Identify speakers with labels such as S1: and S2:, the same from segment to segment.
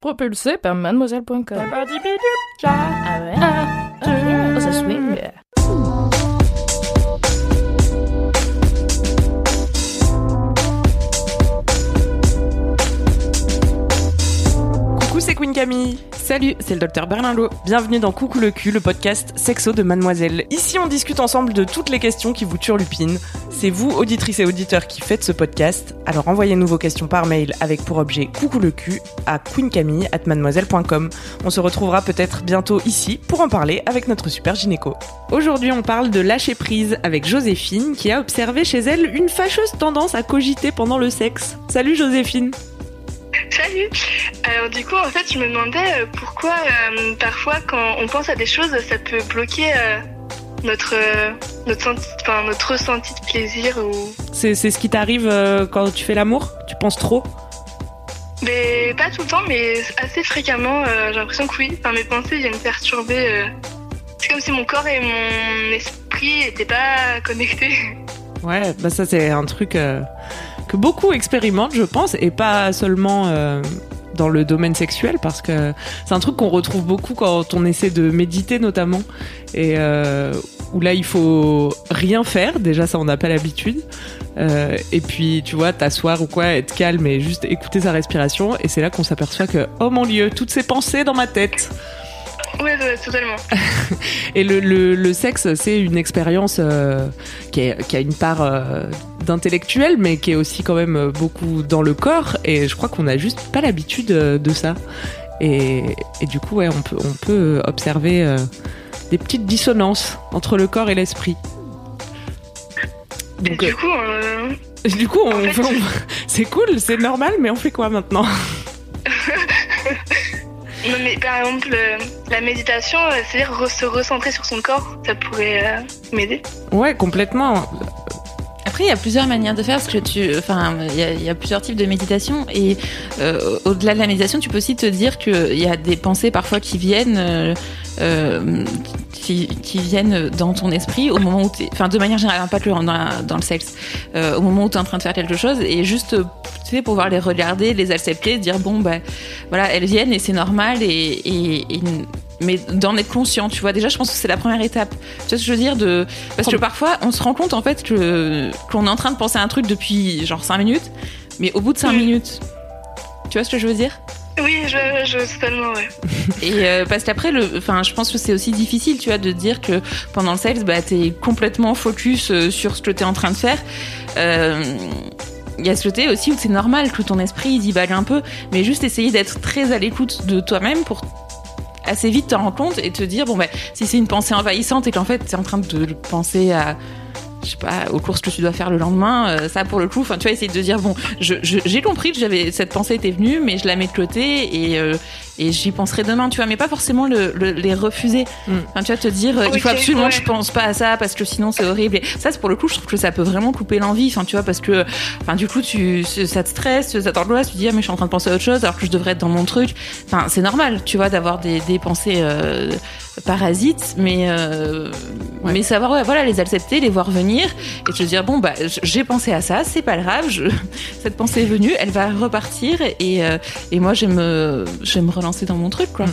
S1: Propulsé par mademoiselle.com. Ah ouais? Ah, ça swing.
S2: Queen Camille. Salut, c'est le docteur Berlinlot. Bienvenue dans Coucou le cul, le podcast sexo de Mademoiselle. Ici, on discute ensemble de toutes les questions qui vous turlupinent. C'est vous, auditrices et auditeurs, qui faites ce podcast. Alors envoyez-nous vos questions par mail avec pour objet Coucou le cul à queencamille@mademoiselle.com. On se retrouvera peut-être bientôt ici pour en parler avec notre super gynéco. Aujourd'hui, on parle de lâcher prise avec Joséphine qui a observé chez elle une fâcheuse tendance à cogiter pendant le sexe. Salut Joséphine.
S3: Salut Alors du coup, en fait, je me demandais euh, pourquoi euh, parfois quand on pense à des choses, ça peut bloquer euh, notre, euh, notre, senti- enfin, notre ressenti de plaisir ou...
S2: C'est c'est ce qui t'arrive quand tu fais l'amour? Tu penses trop?
S3: Mais pas tout le temps, mais assez fréquemment, j'ai l'impression que oui. Enfin, mes pensées viennent perturber. C'est comme si mon corps et mon esprit n'étaient pas connectés.
S2: Ouais, bah ça c'est un truc que beaucoup expérimentent, je pense, et pas seulement euh, dans le domaine sexuel, parce que c'est un truc qu'on retrouve beaucoup quand on essaie de méditer notamment, et euh, où là il faut rien faire, déjà ça on n'a pas l'habitude, Euh, et puis tu vois t'asseoir ou quoi, être calme et juste écouter sa respiration, et c'est là qu'on s'aperçoit que oh mon dieu, toutes ces pensées dans ma tête.
S3: Ouais, ouais, totalement.
S2: Et le, le, le sexe, c'est une expérience euh, qui, est- qui a une part euh, d'intellectuel, mais qui est aussi quand même beaucoup dans le corps. Et je crois qu'on a juste pas l'habitude euh, de ça. Et, et du coup, ouais, on peut, on peut observer euh, des petites dissonances entre le corps et l'esprit.
S3: Et
S2: Donc,
S3: du coup, euh,
S2: euh, du coup, on,
S3: en fait-
S2: on- c'est cool, c'est normal, mais on fait quoi maintenant?
S3: Non mais par exemple, euh, la méditation, euh, c'est-à-dire re- se recentrer sur son corps, ça pourrait euh, m'aider.
S2: Ouais, complètement.
S4: Après, il y a plusieurs manières de faire parce que tu, enfin, il y a, plusieurs types de méditation. Et euh, au-delà de la méditation, tu peux aussi te dire qu'il y a des pensées parfois qui viennent, euh, euh, qui, viennent dans ton esprit au moment où, enfin, de manière générale, hein, pas que dans, le sexe, au moment où tu es en train de faire quelque chose. Et juste, tu sais, pouvoir les regarder, les accepter, dire bon, bah, voilà, elles viennent et c'est normal et mais d'en être conscient, tu vois. Déjà, je pense que c'est la première étape. Tu vois ce que je veux dire de parce que parfois, on se rend compte en fait que qu'on est en train de penser à un truc depuis genre 5 minutes, mais au bout de 5
S3: Mm.
S4: minutes, tu vois ce que je veux dire?
S3: Oui, je, je totalement, ouais.
S4: Et euh, parce qu'après, enfin, je pense que c'est aussi difficile, tu vois, de dire que pendant le sexe, bah, t'es complètement focus euh, sur ce que t'es en train de faire. Euh, il y a ce côté aussi où c'est normal que ton esprit il divague un peu, mais juste essayer d'être très à l'écoute de toi-même pour assez vite te rendre compte et te dire bon bah si c'est une pensée envahissante et qu'en fait t'es en train de penser à je sais pas aux courses que tu dois faire le lendemain euh, ça pour le coup enfin tu vois essayer de dire bon je- je- j'ai compris que j'avais cette pensée était venue mais je la mets de côté et euh, et j'y penserai demain tu vois mais pas forcément le, le- les refuser
S2: Mm.
S4: enfin tu vois te dire euh, il faut absolument
S3: ouais.
S4: que je pense pas à ça parce que sinon c'est horrible et ça c'est pour le coup je trouve que ça peut vraiment couper l'envie enfin tu vois parce que enfin du coup tu ça te stresse ça t'angoisse tu te dis ah mais je suis en train de penser à autre chose alors que je devrais être dans mon truc enfin c'est normal tu vois d'avoir des, des pensées euh, parasites mais
S2: Ouais.
S4: mais savoir ouais, voilà les accepter les voir venir et te dire bon bah j'ai pensé à ça c'est pas grave je, cette pensée est venue elle va repartir et euh, et moi je vais me je vais me relancer dans mon truc quoi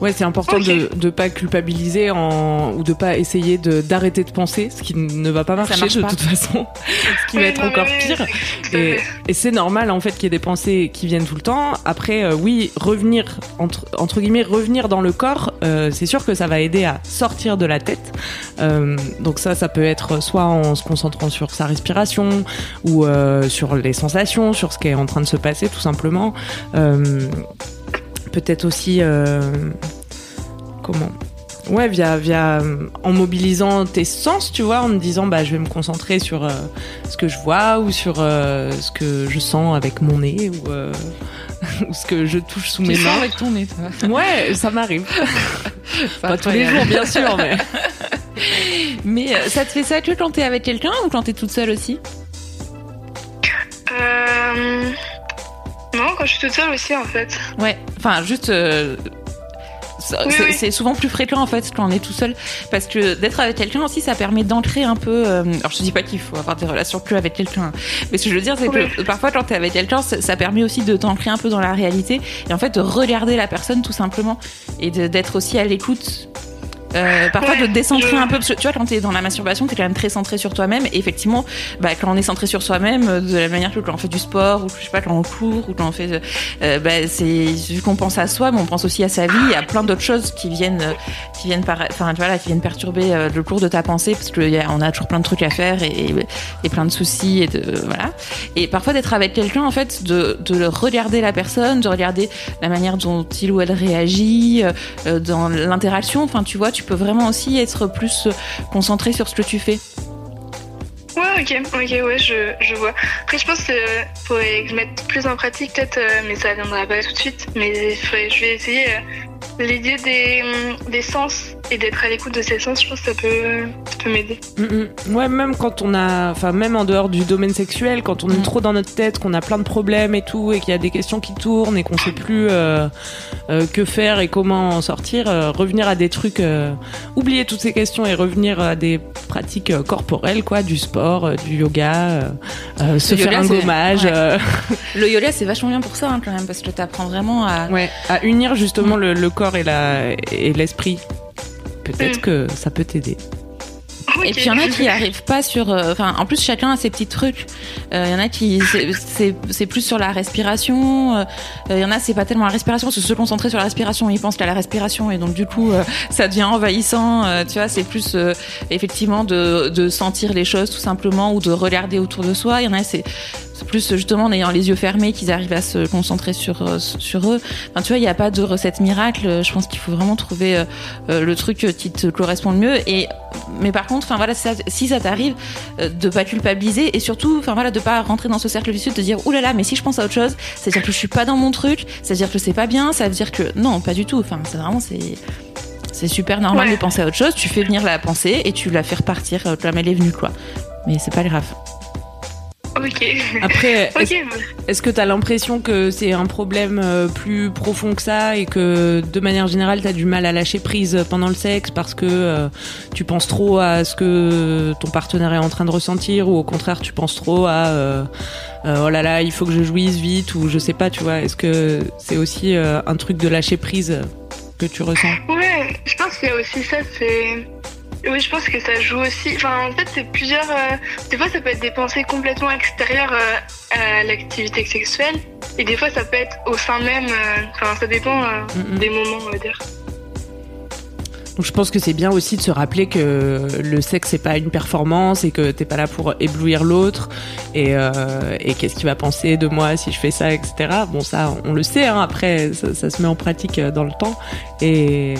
S2: Ouais, c'est important
S3: Ok.
S2: de de pas culpabiliser en, ou de pas essayer de d'arrêter de penser, ce qui ne va pas marcher
S4: marche
S2: de
S4: pas.
S2: toute façon, ce qui va être
S3: non,
S2: encore
S3: oui,
S2: pire. Et, c'est normal en fait qu'il y ait des pensées qui viennent tout le temps. Après, euh, oui, revenir entre, entre guillemets, revenir dans le corps, euh, c'est sûr que ça va aider à sortir de la tête. Euh, donc ça, ça peut être soit en se concentrant sur sa respiration ou euh, sur les sensations, sur ce qui est en train de se passer tout simplement. Euh, Peut-être aussi euh, comment? Ouais, via, via, en mobilisant tes sens, tu vois, en me disant, bah, je vais me concentrer sur euh, ce que je vois ou sur euh, ce que je sens avec mon nez ou, euh, ou ce que je touche sous
S4: Tu
S2: mes mains.
S4: avec ton nez, toi.
S2: Ouais, ça m'arrive.
S4: Pas
S2: Pas tous les jours, bien sûr, mais.
S4: Mais euh, ça te fait ça que quand t'es avec quelqu'un ou quand t'es toute seule aussi?
S3: Euh... Non, quand je suis toute seule aussi, en fait.
S4: Ouais, enfin juste. euh, ça-
S3: Oui,
S4: c'est
S3: oui.
S4: c'est souvent plus fréquent en fait quand on est tout seul parce que d'être avec quelqu'un aussi ça permet d'ancrer un peu euh, alors je te dis pas qu'il faut avoir des relations que avec quelqu'un mais ce que je veux dire c'est que parfois quand t'es avec quelqu'un ça, ça permet aussi de t'ancrer un peu dans la réalité et en fait de regarder la personne tout simplement et de- d'être aussi à l'écoute euh, parfois de te décentrer un peu parce que tu vois quand t'es dans la masturbation t'es quand même très centré sur toi-même. Et effectivement bah, quand on est centré sur soi-même euh, de la manière que quand on fait du sport ou je sais pas quand on court ou quand on fait euh, bah, c'est vu qu'on pense à soi mais on pense aussi à sa vie il y a plein d'autres choses qui viennent qui viennent par enfin tu vois là qui viennent perturber le cours de ta pensée parce que y a- on a toujours plein de trucs à faire et, et, plein de soucis et de voilà. Et parfois d'être avec quelqu'un en fait de de regarder la personne de regarder la manière dont il ou elle réagit euh, dans l'interaction. Enfin tu vois tu peux vraiment aussi être plus euh, concentré sur ce que tu fais
S3: Ouais, ok, ok, ouais, je, je vois. Après, je pense que euh, faudrait que je mette plus en pratique, peut-être, euh, mais ça viendra pas tout de suite. Mais je vais essayer euh, l'idée des, des sens et d'être à l'écoute de ces sens. Je pense que ça peut, ça peut m'aider.
S2: Mm, mm. Ouais, même quand on a, enfin même en dehors du domaine sexuel, quand on est
S4: Mm.
S2: trop dans notre tête, qu'on a plein de problèmes et tout, et qu'il y a des questions qui tournent et qu'on sait plus euh, euh, que faire et comment en sortir, euh, revenir à des trucs, euh, oublier toutes ces questions et revenir à des pratiques euh, corporelles, quoi, du sport, euh, du yoga, euh, euh, se faire un gommage,
S4: ouais.
S2: euh,
S4: le yoga c'est vachement bien pour ça hein, quand même parce que t'apprends vraiment à
S2: ouais, à unir justement le, le corps et la et l'esprit. Peut-être
S3: Mm.
S2: que ça peut t'aider.
S4: Et puis il y en a qui arrivent pas sur. euh, Enfin, en plus chacun a ses petits trucs. Euh, Il y en a qui c'est- c'est c'est plus sur la respiration. euh, Il y en a c'est pas tellement la respiration, que se concentrer sur la respiration, ils pensent qu'à la respiration et donc du coup euh, ça devient envahissant. euh, tu vois, c'est plus euh, effectivement de de sentir les choses tout simplement ou de regarder autour de soi. Il y en a c'est c'est plus justement en ayant les yeux fermés qu'ils arrivent à se concentrer sur euh, sur eux. Enfin, tu vois, il n'y a pas de recette miracle. Je pense qu'il faut vraiment trouver euh, euh, le truc qui te correspond le mieux. Et mais par contre, enfin voilà, si ça, si ça t'arrive, euh, de pas culpabiliser et surtout, enfin voilà, de pas rentrer dans ce cercle vicieux, de dire oulala, mais si je pense à autre chose, c'est-à-dire que je suis pas dans mon truc, c'est-à-dire que c'est pas bien, ça veut dire que non, pas du tout. Enfin, c'est vraiment c'est c'est super normal
S3: Ouais.
S4: de penser à autre chose. Tu fais venir la pensée et tu la fais repartir euh, comme elle est venue, quoi. Mais c'est pas grave.
S3: Ok.
S2: Après, est-ce que tu as l'impression que c'est un problème euh, plus profond que ça et que de manière générale tu as du mal à lâcher prise pendant le sexe parce que euh, tu penses trop à ce que ton partenaire est en train de ressentir ou au contraire tu penses trop à euh, euh, oh là là il faut que je jouisse vite ou je sais pas tu vois? Est-ce que c'est aussi un truc de lâcher prise que tu ressens?
S3: Ouais, je pense qu'il y a aussi ça, c'est. Oui, je pense que ça joue aussi. Enfin, en fait, c'est plusieurs. euh, Des fois, ça peut être des pensées complètement extérieures euh, à l'activité sexuelle. Et des fois, ça peut être au sein même. euh, Enfin, ça dépend
S2: Mm,
S3: des moments, on va dire.
S2: Donc je pense que c'est bien aussi de se rappeler que le sexe c'est pas une performance et que t'es pas là pour éblouir l'autre et, et qu'est-ce qu'il va penser de moi si je fais ça etc. Bon ça on le sait hein, après ça, ça se met en pratique dans le temps et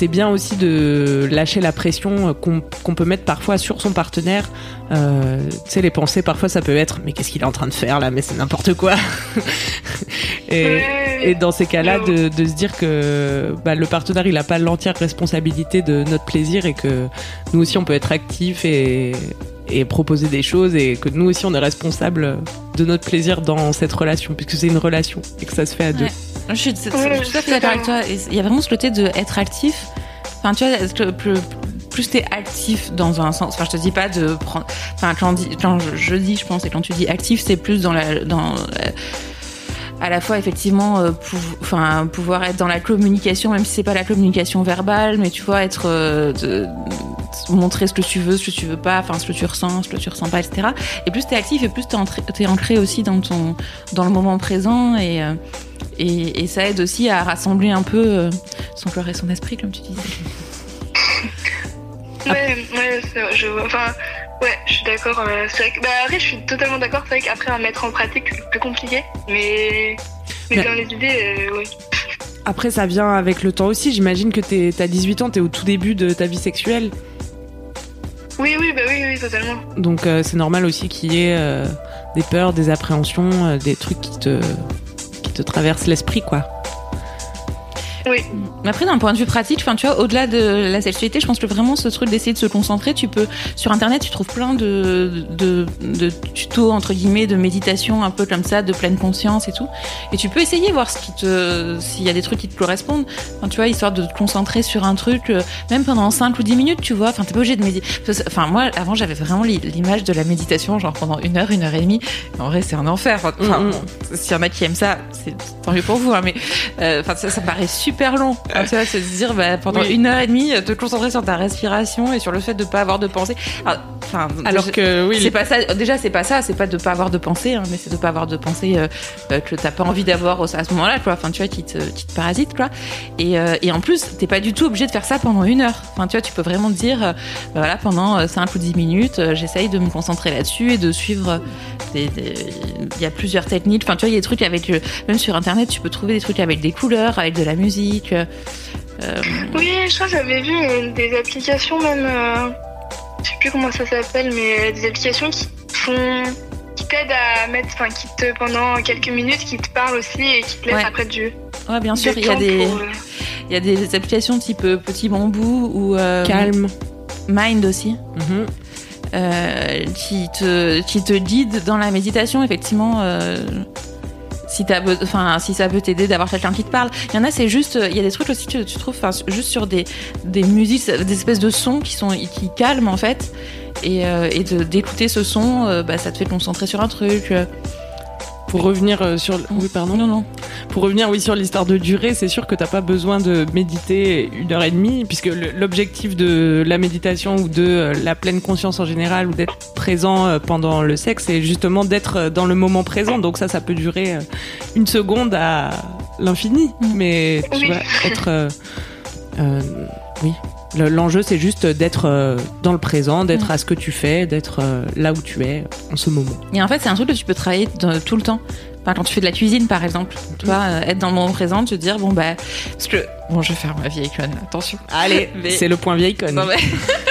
S2: c'est bien aussi de lâcher la pression qu'on qu'on peut mettre parfois sur son partenaire. Euh, tu sais les pensées parfois ça peut être mais qu'est-ce qu'il est en train de faire là? Mais c'est n'importe quoi. et, dans ces cas-là, de, de se dire que bah, le partenaire, il n'a pas l'entière responsabilité de notre plaisir et que nous aussi, on peut être actifs et, et proposer des choses et que nous aussi, on est responsable de notre plaisir dans cette relation, puisque c'est une relation et que ça se fait à deux.
S4: Ouais. Je suis tout à fait d'accord avec toi. Il y a vraiment ce côté de être actif. Enfin, tu vois, que plus, plus t'es actif dans un sens. Enfin, je te dis pas de prendre. Enfin, quand, on dit- quand je, je dis, je pense, et quand tu dis actif, c'est plus dans la, dans la- à la fois effectivement, euh, pou- enfin, pouvoir être dans la communication, même si c'est pas la communication verbale, mais tu vois, être euh, de, de montrer ce que tu veux, ce que tu veux pas, enfin, ce que tu ressens, ce que tu ressens pas, etc. Et plus t'es actif, et plus t'es t'es ancré aussi dans ton, dans le moment présent et euh, et, et ça aide aussi à rassembler un peu euh, son corps et son esprit, comme tu disais.
S3: Ouais, ouais, je. Enfin, ouais, je suis d'accord. euh, c'est vrai que, bah, après, je suis totalement d'accord. C'est vrai qu'après, à mettre en pratique, c'est plus compliqué. Mais, mais
S2: Mais-
S3: dans les idées, euh, oui.
S2: Après, ça vient avec le temps aussi. J'imagine que t'es- t'as 18 ans, t'es au tout début de ta vie sexuelle.
S3: Oui, oui, bah oui, oui, totalement.
S2: Donc euh, c'est normal aussi qu'il y ait euh, des peurs, des appréhensions, euh, des trucs qui te, te traversent l'esprit, quoi.
S3: Oui.
S4: Mais Après, d'un point de vue pratique, enfin, tu vois, au-delà de la sexualité, je pense que vraiment ce truc d'essayer de se concentrer, tu peux, sur Internet, tu trouves plein de, de, de tutos, entre guillemets, de méditation un peu comme ça, de pleine conscience et tout. Et tu peux essayer, voir ce qui te, s'il y a des trucs qui te correspondent. Enfin, tu vois, histoire de te concentrer sur un truc, euh, même pendant 5 ou 10 minutes, tu vois. Enfin, t'es pas obligé de méditer. Enfin, moi, avant, j'avais vraiment l'i- l'image de la méditation, genre pendant une heure, une heure et demie. En vrai, c'est un enfer. Enfin,
S2: Mm, mm.
S4: bon, s'il y en a qui aiment ça, c'est tant mieux pour vous, hein, mais, euh, enfin, ça, ça paraît super long. Enfin, tu vois, se dire, bah, pendant
S2: Oui.
S4: une heure et demie, te concentrer sur ta respiration et sur le fait de pas avoir de pensée. Alors, Enfin,
S2: Alors
S4: déjà-
S2: que oui,
S4: c'est pas ça. Déjà, c'est pas ça. C'est pas de pas avoir de pensée, hein, mais c'est de pas avoir de pensée euh, euh, que t'as pas envie d'avoir au- à ce moment-là, quoi. Enfin, tu vois, qui te, qui te parasite, quoi. Et, euh, et en plus, t'es pas du tout obligé de faire ça pendant une heure. Enfin, tu vois, tu peux vraiment te dire, euh, bah voilà, pendant 5 ou 10 minutes, euh, j'essaye de me concentrer là-dessus et de suivre Il y a plusieurs techniques. Enfin, tu vois, il y a des trucs avec. euh, Même sur Internet, tu peux trouver des trucs avec des couleurs, avec de la musique. euh, euh,
S3: Oui, je crois que j'avais vu des applications même, euh, je sais plus comment ça s'appelle, mais des applications qui font, qui t'aident à mettre, enfin qui te pendant quelques minutes, qui te parlent aussi et qui te laissent
S4: Ouais.
S3: après du.
S4: Ouais, bien sûr, il y a des,
S3: pour, euh,
S4: il y a des applications type euh, Petit Bambou ou euh,
S2: calme.
S4: Mind aussi.
S2: Mhm.
S4: euh, qui te qui te guide dans la méditation effectivement euh, si si ça peut t'aider d'avoir quelqu'un qui te parle il y en a c'est juste il y a des trucs aussi tu, tu trouves juste sur des des musiques des espèces de sons qui sont qui calment en fait et, euh, et d'écouter ce son euh, bah ça te fait concentrer sur un truc euh.
S2: Pour revenir euh, sur, oui pardon.
S4: non non
S2: Pour revenir oui sur l'histoire de durée, c'est sûr que t'as pas besoin de méditer une heure et demie, puisque l'objectif de la méditation ou de euh, la pleine conscience en général ou d'être présent euh, pendant le sexe, c'est justement d'être dans le moment présent. Donc ça, ça peut durer une seconde à l'infini,
S4: Mm.
S2: mais tu
S3: Oui.
S2: vois, être, euh, euh, oui. Le- L'enjeu, c'est juste d'être euh, dans le présent, d'être
S4: Mm.
S2: à ce que tu fais, d'être euh, là où tu es en ce moment.
S4: Et en fait, c'est un truc que tu peux travailler tout le temps. Enfin, quand tu fais de la cuisine, par exemple, tu vois, euh, être dans le moment présent, te dire, bon, bah, parce que, bon, je vais faire ma vieille conne, attention.
S2: Allez,
S4: Mais-
S2: c'est le point vieille conne.
S4: Non, mais...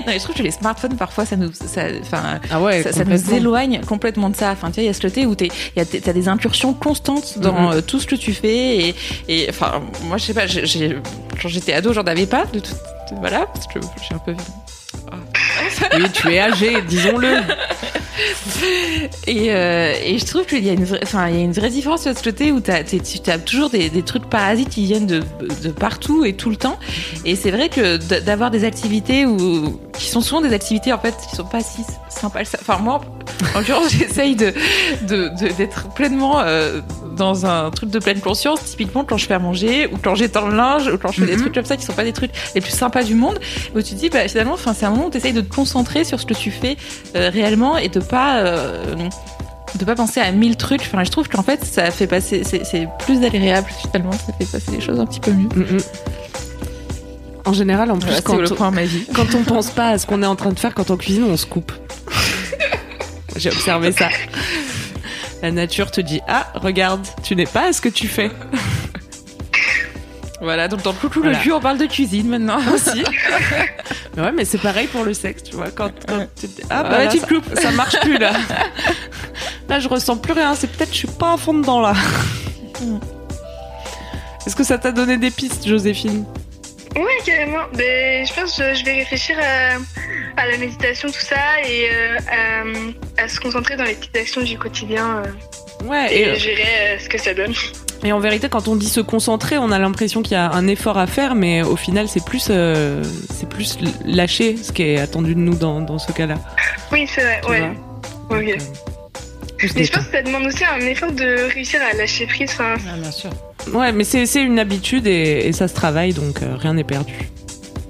S4: non, mais je trouve que les smartphones, parfois, ça nous, ça, enfin,
S2: Ah ouais,
S4: ça, ça nous éloigne complètement de ça. Enfin, tu vois, il y a ce côté où t'es, il y a, t'as des incursions constantes dans
S2: Mhm.
S4: euh, tout ce que tu fais et, et, enfin, moi, je sais pas, j'ai, j'ai- quand j'étais ado, j'en avais pas de tout, de- voilà, parce que j'ai un peu
S2: Oui, tu es âgé, disons-le.
S4: Et, euh, et je trouve qu'il y a une vraie, y a une vraie différence de ce côté où tu as toujours des, des trucs parasites qui viennent de, partout et tout le temps. Et c'est vrai que d'avoir des activités où, qui sont souvent des activités en fait qui sont pas si sympas. Enfin moi, en l'occurrence, j'essaye de, de, de- d'être pleinement euh, dans un truc de pleine conscience. Typiquement quand je fais à manger ou quand j'étends le linge ou quand je fais des
S2: Mhm.
S4: trucs comme ça qui sont pas des trucs les plus sympas du monde. Où tu te dis bah finalement, enfin c'est un moment où tu essayes de te concentrer sur ce que tu fais euh, réellement et de pas euh, de pas penser à mille trucs. Enfin, je trouve qu'en fait, ça fait passer, c'est plus agréable finalement, ça fait passer les choses un petit peu mieux.
S2: Mm, mm. En général, en plus,
S4: c'est
S2: quand, on,
S4: ma vie.
S2: quand on pense pas à ce qu'on est en train de faire quand on cuisine, on se coupe. J'ai observé ça. La nature te dit Ah, regarde, tu n'es pas à ce que tu fais.
S4: Voilà, donc dans le coucou
S2: Voilà.
S4: le cul, on parle de cuisine maintenant aussi.
S2: Mais ouais, mais c'est pareil pour le sexe, tu vois. Quand, tu ah, bah,
S4: Ouais,
S2: là,
S4: tu
S2: ça,
S4: te coupes.
S2: ça marche plus là. Là, je ressens plus rien. C'est peut-être que je suis pas à fond dedans là. Est-ce que ça t'a donné des pistes, Joséphine?
S3: Oui, carrément. Ben, je pense que je vais réfléchir à, à la méditation, tout ça, et euh, à, à se concentrer dans les petites actions du quotidien euh,
S2: Ouais.
S3: et,
S2: Et,
S3: gérer euh, ce que ça donne.
S2: et en vérité, quand on dit se concentrer, on a l'impression qu'il y a un effort à faire, mais au final, c'est plus, euh, c'est plus lâcher ce qui est attendu de nous dans, dans ce cas-là.
S3: Oui, c'est vrai,
S2: tu
S3: ouais.
S2: vois.
S3: Ok.
S2: Donc, euh, on se
S3: Mais je pense que ça demande aussi un effort de réussir à lâcher prise. Enfin,
S4: bien sûr.
S2: Ouais, mais c'est c'est une habitude et, et ça se travaille, donc euh, rien n'est perdu.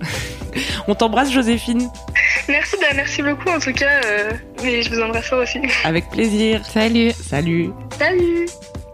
S2: on t'embrasse, Joséphine,
S3: merci, bah, merci beaucoup en tout cas. euh, mais je vous embrasse fort aussi.
S2: avec plaisir.
S4: Salut.
S2: Salut.
S3: Salut